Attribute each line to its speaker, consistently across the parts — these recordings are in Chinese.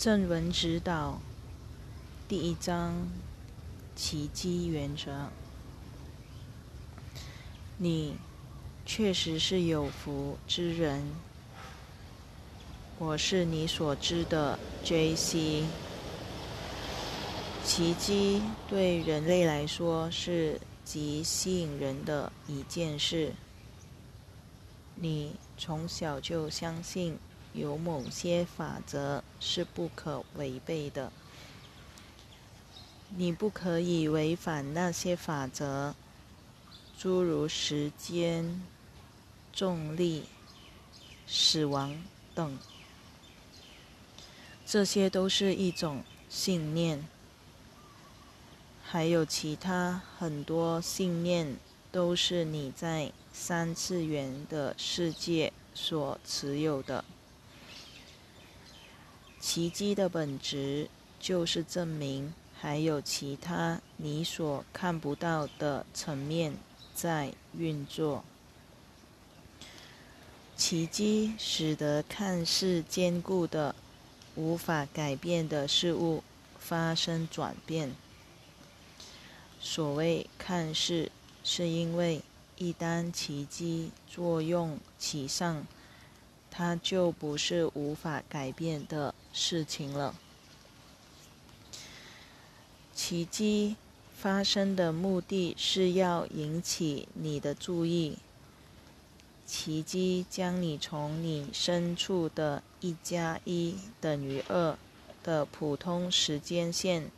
Speaker 1: 正文指导第一章奇迹原则。你确实是有福之人。我是你所知的 J.C. 奇迹对人类来说是极吸引人的一件事。你从小就相信有某些法则是不可违背的，你不可以违反那些法则，诸如时间、重力、死亡等，这些都是一种信念。还有其他很多信念，都是你在。三次元的世界所持有的奇迹的本质，就是证明还有其他你所看不到的层面在运作。奇迹使得看似坚固的、无法改变的事物发生转变。所谓看似，是因为。一旦奇迹作用起上，它就不是无法改变的事情了。奇迹发生的目的是要引起你的注意。奇迹将你从你身处的一加一等于二的普通时间线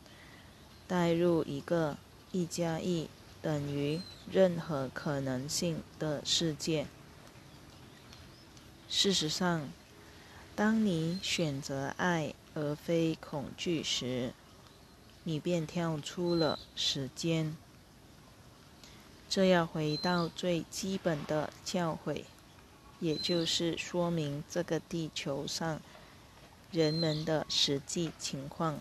Speaker 1: 带入一个一加一。等于任何可能性的世界。事实上，当你选择爱而非恐惧时，你便跳出了时间。这要回到最基本的教诲，也就是说明这个地球上人们的实际情况。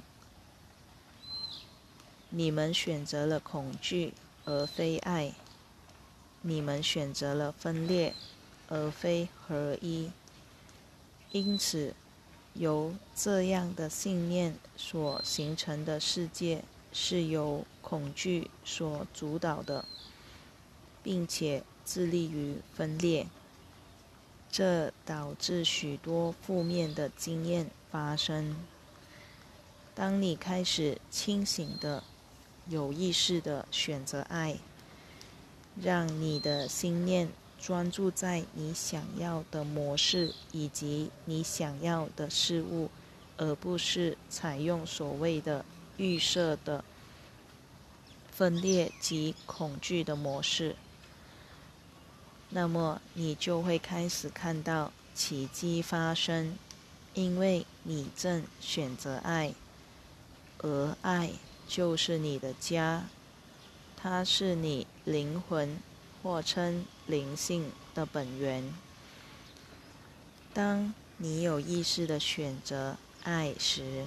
Speaker 1: 你们选择了恐惧。而非爱，你们选择了分裂，而非合一。因此，由这样的信念所形成的世界，是由恐惧所主导的，并且致力于分裂。这导致许多负面的经验发生。当你开始清醒的。有意识的选择爱，让你的心念专注在你想要的模式以及你想要的事物，而不是采用所谓的预设的分裂及恐惧的模式。那么，你就会开始看到奇迹发生，因为你正选择爱，而爱。就是你的家，它是你灵魂或称灵性的本源。当你有意识的选择爱时，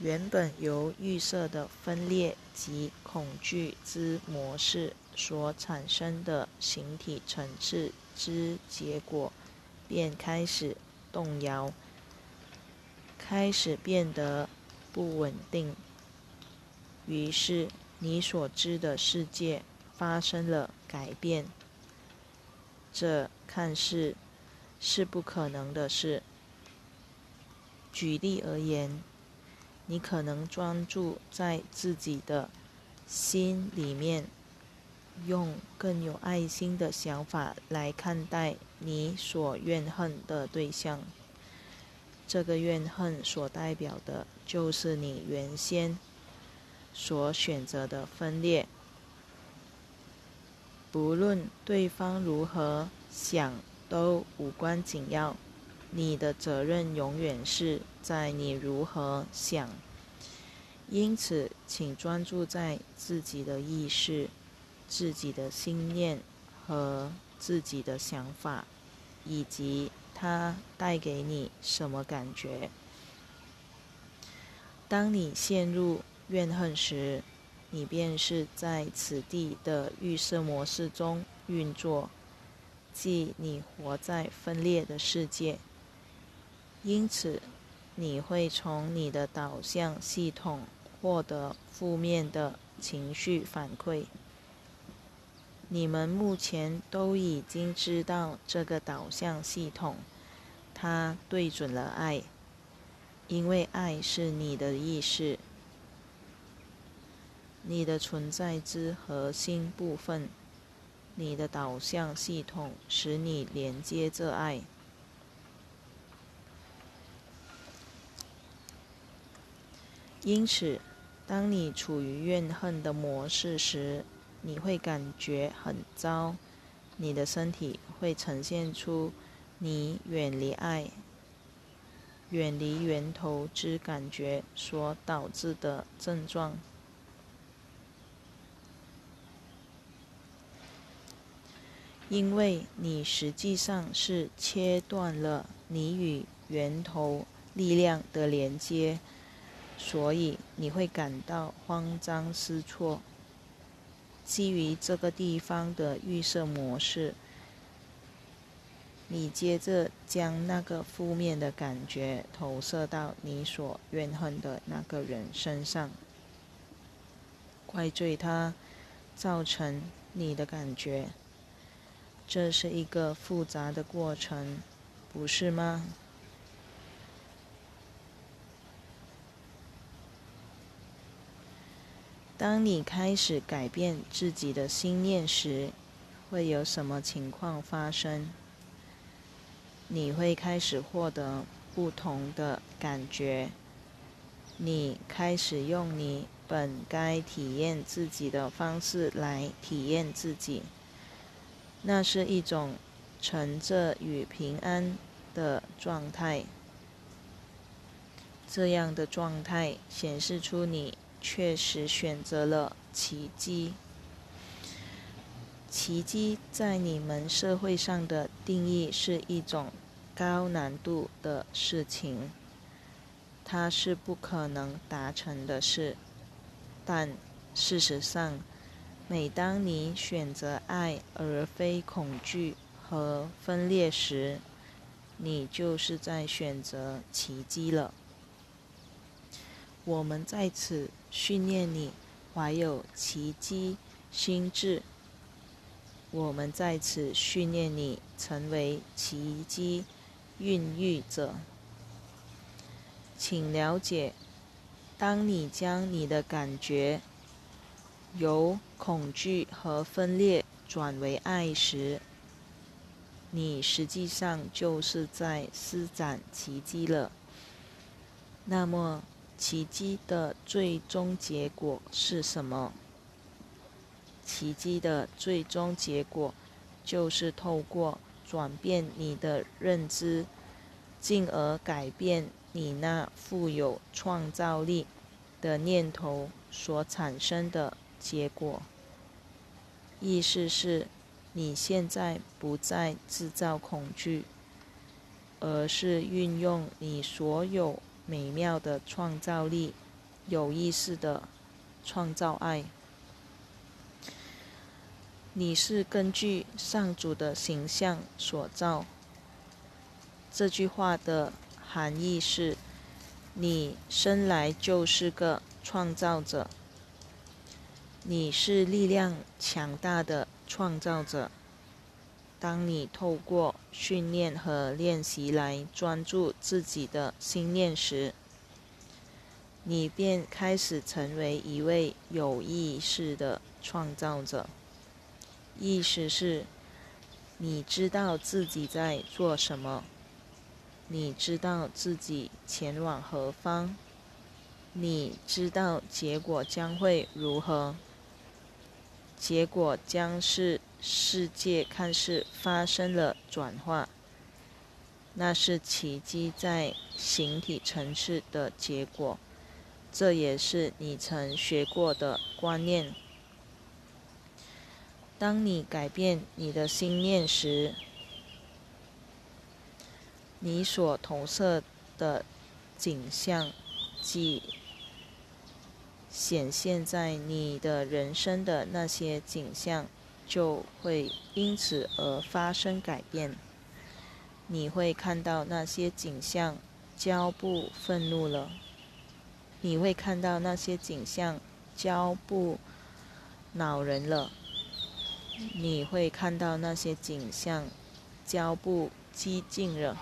Speaker 1: 原本由预设的分裂及恐惧之模式所产生的形体层次之结果，便开始动摇，开始变得。不稳定，于是你所知的世界发生了改变。这看似是不可能的事。举例而言，你可能专注在自己的心里面，用更有爱心的想法来看待你所怨恨的对象。这个怨恨所代表的，就是你原先所选择的分裂。不论对方如何想，都无关紧要。你的责任永远是在你如何想。因此，请专注在自己的意识、自己的心念和自己的想法，以及。它带给你什么感觉？当你陷入怨恨时，你便是在此地的预设模式中运作，即你活在分裂的世界。因此，你会从你的导向系统获得负面的情绪反馈。你们目前都已经知道这个导向系统，它对准了爱，因为爱是你的意识，你的存在之核心部分。你的导向系统使你连接着爱。因此，当你处于怨恨的模式时，你会感觉很糟，你的身体会呈现出你远离爱、远离源头之感觉所导致的症状，因为你实际上是切断了你与源头力量的连接。所以你会感到慌张失措。基于这个地方的预设模式，你接着将那个负面的感觉投射到你所怨恨的那个人身上，怪罪他造成你的感觉。这是一个复杂的过程，不是吗？当你开始改变自己的心念时，会有什么情况发生？你会开始获得不同的感觉。你开始用你本该体验自己的方式来体验自己，那是一种沉着与平安的状态。这样的状态显示出你。确实选择了奇迹。奇迹在你们社会上的定义是一种高难度的事情，它是不可能达成的事。但事实上，每当你选择爱而非恐惧和分裂时，你就是在选择奇迹了。我们在此训练你怀有奇迹心智。我们在此训练你成为奇迹孕育者。请了解，当你将你的感觉由恐惧和分裂转为爱时，你实际上就是在施展奇迹了。那么。奇迹的最终结果是什么？奇迹的最终结果就是透过转变你的认知，进而改变你那富有创造力的念头所产生的结果。意思是，你现在不再制造恐惧，而是运用你所有。美妙的创造力，有意识的创造爱。你是根据上主的形象所造。这句话的含义是：你生来就是个创造者。你是力量强大的创造者。当你透过训练和练习来专注自己的心念时，你便开始成为一位有意识的创造者。意思是，你知道自己在做什么，你知道自己前往何方，你知道结果将会如何，结果将是。世界看似发生了转化，那是奇迹在形体层次的结果。这也是你曾学过的观念。当你改变你的心念时，你所投射的景象，即显现在你的人生的那些景象。就会因此而发生改变。你会看到那些景象，焦不愤怒了。你会看到那些景象，焦不恼人了。你会看到那些景象，焦不激进了。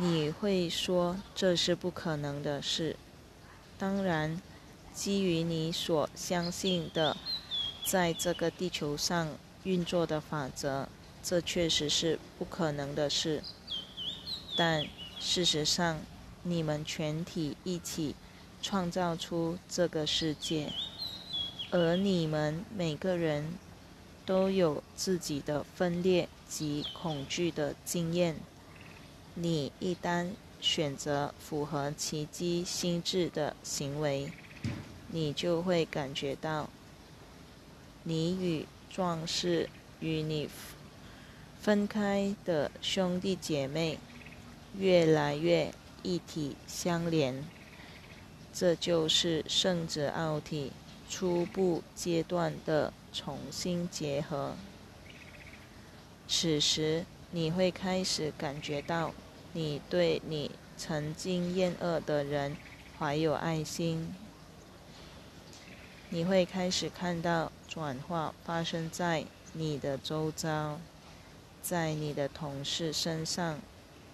Speaker 1: 你会说这是不可能的事。当然，基于你所相信的，在这个地球上运作的法则，这确实是不可能的事。但事实上，你们全体一起创造出这个世界，而你们每个人都有自己的分裂及恐惧的经验。你一旦选择符合奇迹心智的行为，你就会感觉到，你与壮士与你分开的兄弟姐妹越来越一体相连。这就是圣子奥体初步阶段的重新结合。此时，你会开始感觉到。你对你曾经厌恶的人怀有爱心，你会开始看到转化发生在你的周遭，在你的同事身上，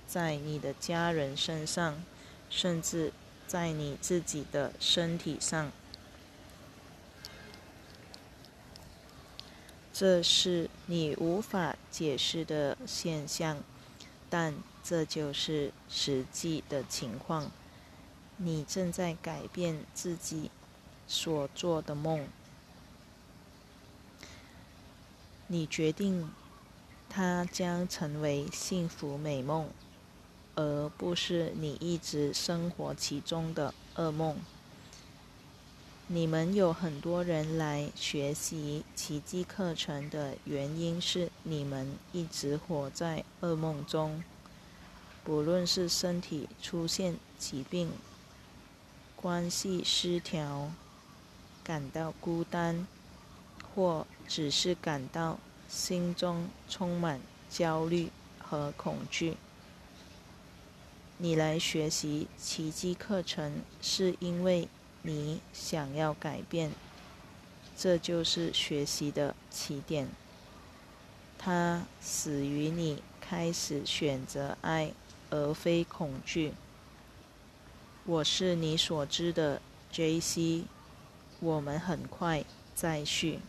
Speaker 1: 在你的家人身上，甚至在你自己的身体上。这是你无法解释的现象，但。这就是实际的情况。你正在改变自己所做的梦。你决定，它将成为幸福美梦，而不是你一直生活其中的噩梦。你们有很多人来学习奇迹课程的原因是，你们一直活在噩梦中。不论是身体出现疾病、关系失调、感到孤单，或只是感到心中充满焦虑和恐惧，你来学习奇迹课程，是因为你想要改变。这就是学习的起点。它始于你开始选择爱。而非恐惧。我是你所知的 J.C.，我们很快再续。